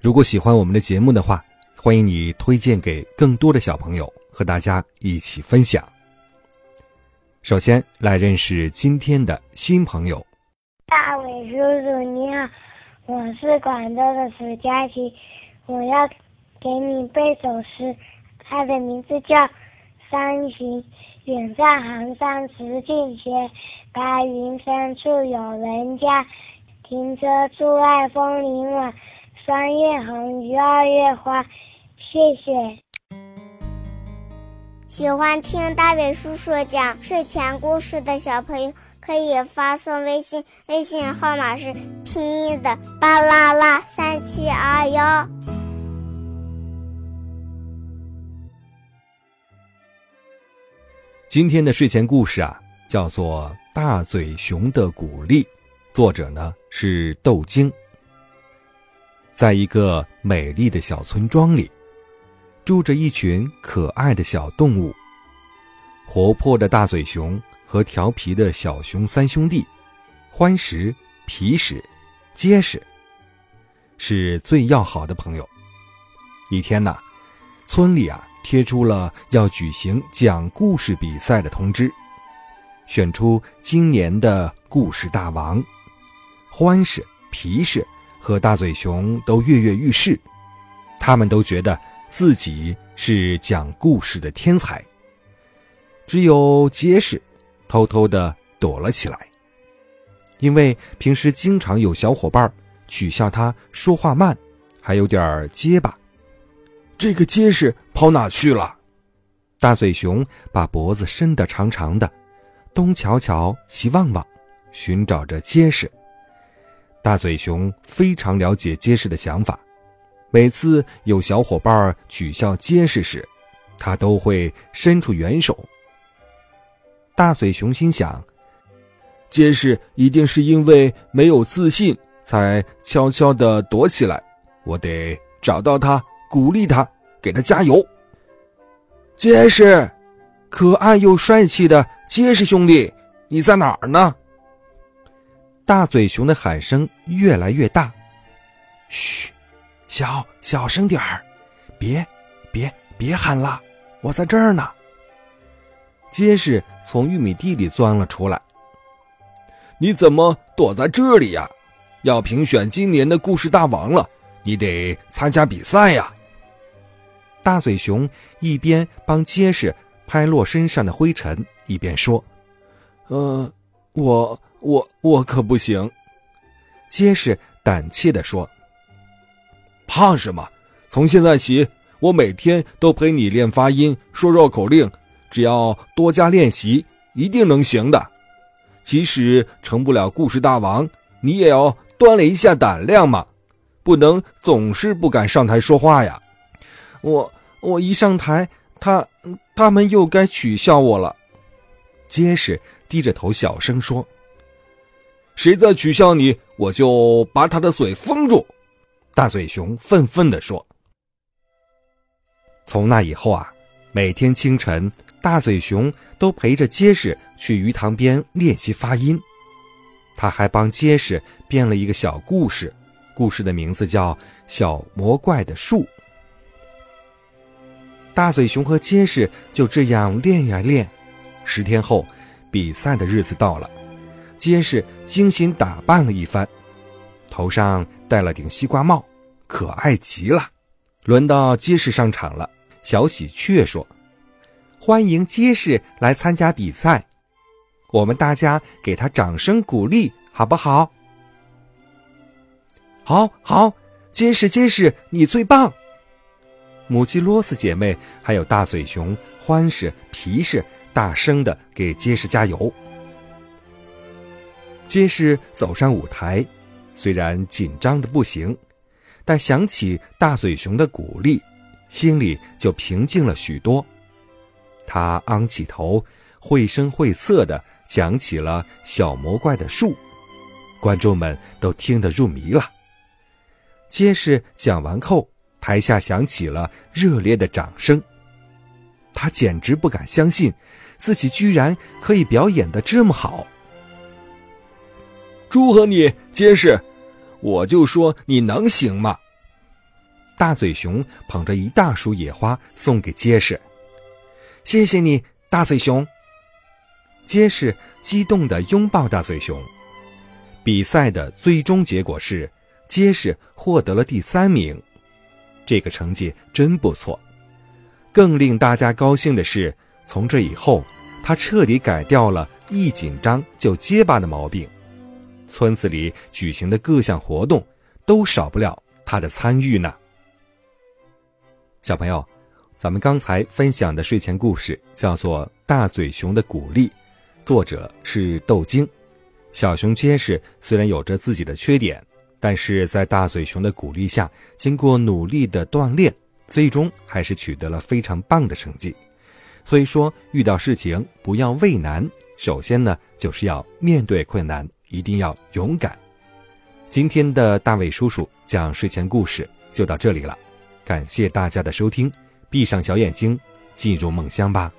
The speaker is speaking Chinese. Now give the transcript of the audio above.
如果喜欢我们的节目的话，欢迎你推荐给更多的小朋友，和大家一起分享。首先来认识今天的新朋友。大伟叔叔你好，我是广州的史佳琪，我要给你背首诗，它的名字叫《山行》。远在寒山石径斜，白云深处有人家。停车坐爱枫林晚。三月红，于二月花，谢谢。喜欢听大伟叔叔讲睡前故事的小朋友，可以发送微信，微信号码是拼音的巴拉拉三七二幺。今天的睡前故事啊，叫做《大嘴熊的鼓励》，作者呢是豆晶。在一个美丽的小村庄里，住着一群可爱的小动物。活泼的大嘴熊和调皮的小熊三兄弟，欢实、皮实、结实，是最要好的朋友。一天呐，村里啊贴出了要举行讲故事比赛的通知，选出今年的故事大王，欢实、皮实。和大嘴熊都跃跃欲试，他们都觉得自己是讲故事的天才。只有结实偷偷的躲了起来，因为平时经常有小伙伴取笑他说话慢，还有点结巴。这个结实跑哪去了？大嘴熊把脖子伸得长长的，东瞧瞧西望望，寻找着结实。大嘴熊非常了解结实的想法，每次有小伙伴取笑结实时，他都会伸出援手。大嘴熊心想：结实一定是因为没有自信，才悄悄地躲起来。我得找到他，鼓励他，给他加油。结实，可爱又帅气的结实兄弟，你在哪儿呢？大嘴熊的喊声越来越大，嘘，小小声点儿，别，别，别喊了，我在这儿呢。结实从玉米地里钻了出来。你怎么躲在这里呀？要评选今年的故事大王了，你得参加比赛呀。大嘴熊一边帮结实拍落身上的灰尘，一边说：“呃，我。”我我可不行，结实胆怯地说：“怕什么？从现在起，我每天都陪你练发音、说绕口令，只要多加练习，一定能行的。即使成不了故事大王，你也要锻炼一下胆量嘛，不能总是不敢上台说话呀。我我一上台，他他们又该取笑我了。”结实低着头小声说。谁再取笑你，我就把他的嘴封住。”大嘴熊愤愤地说。从那以后啊，每天清晨，大嘴熊都陪着结实去鱼塘边练习发音。他还帮结实编了一个小故事，故事的名字叫《小魔怪的树》。大嘴熊和结实就这样练呀练。十天后，比赛的日子到了。结实精心打扮了一番，头上戴了顶西瓜帽，可爱极了。轮到结实上场了，小喜鹊说：“欢迎结实来参加比赛，我们大家给他掌声鼓励，好不好？”“好，好，结实，结实，你最棒！”母鸡罗斯姐妹还有大嘴熊欢实、皮实大声的给结实加油。结实走上舞台，虽然紧张的不行，但想起大嘴熊的鼓励，心里就平静了许多。他昂起头，绘声绘色的讲起了小魔怪的术，观众们都听得入迷了。结实讲完后，台下响起了热烈的掌声。他简直不敢相信，自己居然可以表演的这么好。祝贺你，结实！我就说你能行吗？大嘴熊捧着一大束野花送给结实，谢谢你，大嘴熊。结实激动地拥抱大嘴熊。比赛的最终结果是，结实获得了第三名，这个成绩真不错。更令大家高兴的是，从这以后，他彻底改掉了一紧张就结巴的毛病。村子里举行的各项活动，都少不了他的参与呢。小朋友，咱们刚才分享的睡前故事叫做《大嘴熊的鼓励》，作者是豆晶。小熊结实虽然有着自己的缺点，但是在大嘴熊的鼓励下，经过努力的锻炼，最终还是取得了非常棒的成绩。所以说，遇到事情不要畏难，首先呢，就是要面对困难。一定要勇敢。今天的大卫叔叔讲睡前故事就到这里了，感谢大家的收听。闭上小眼睛，进入梦乡吧。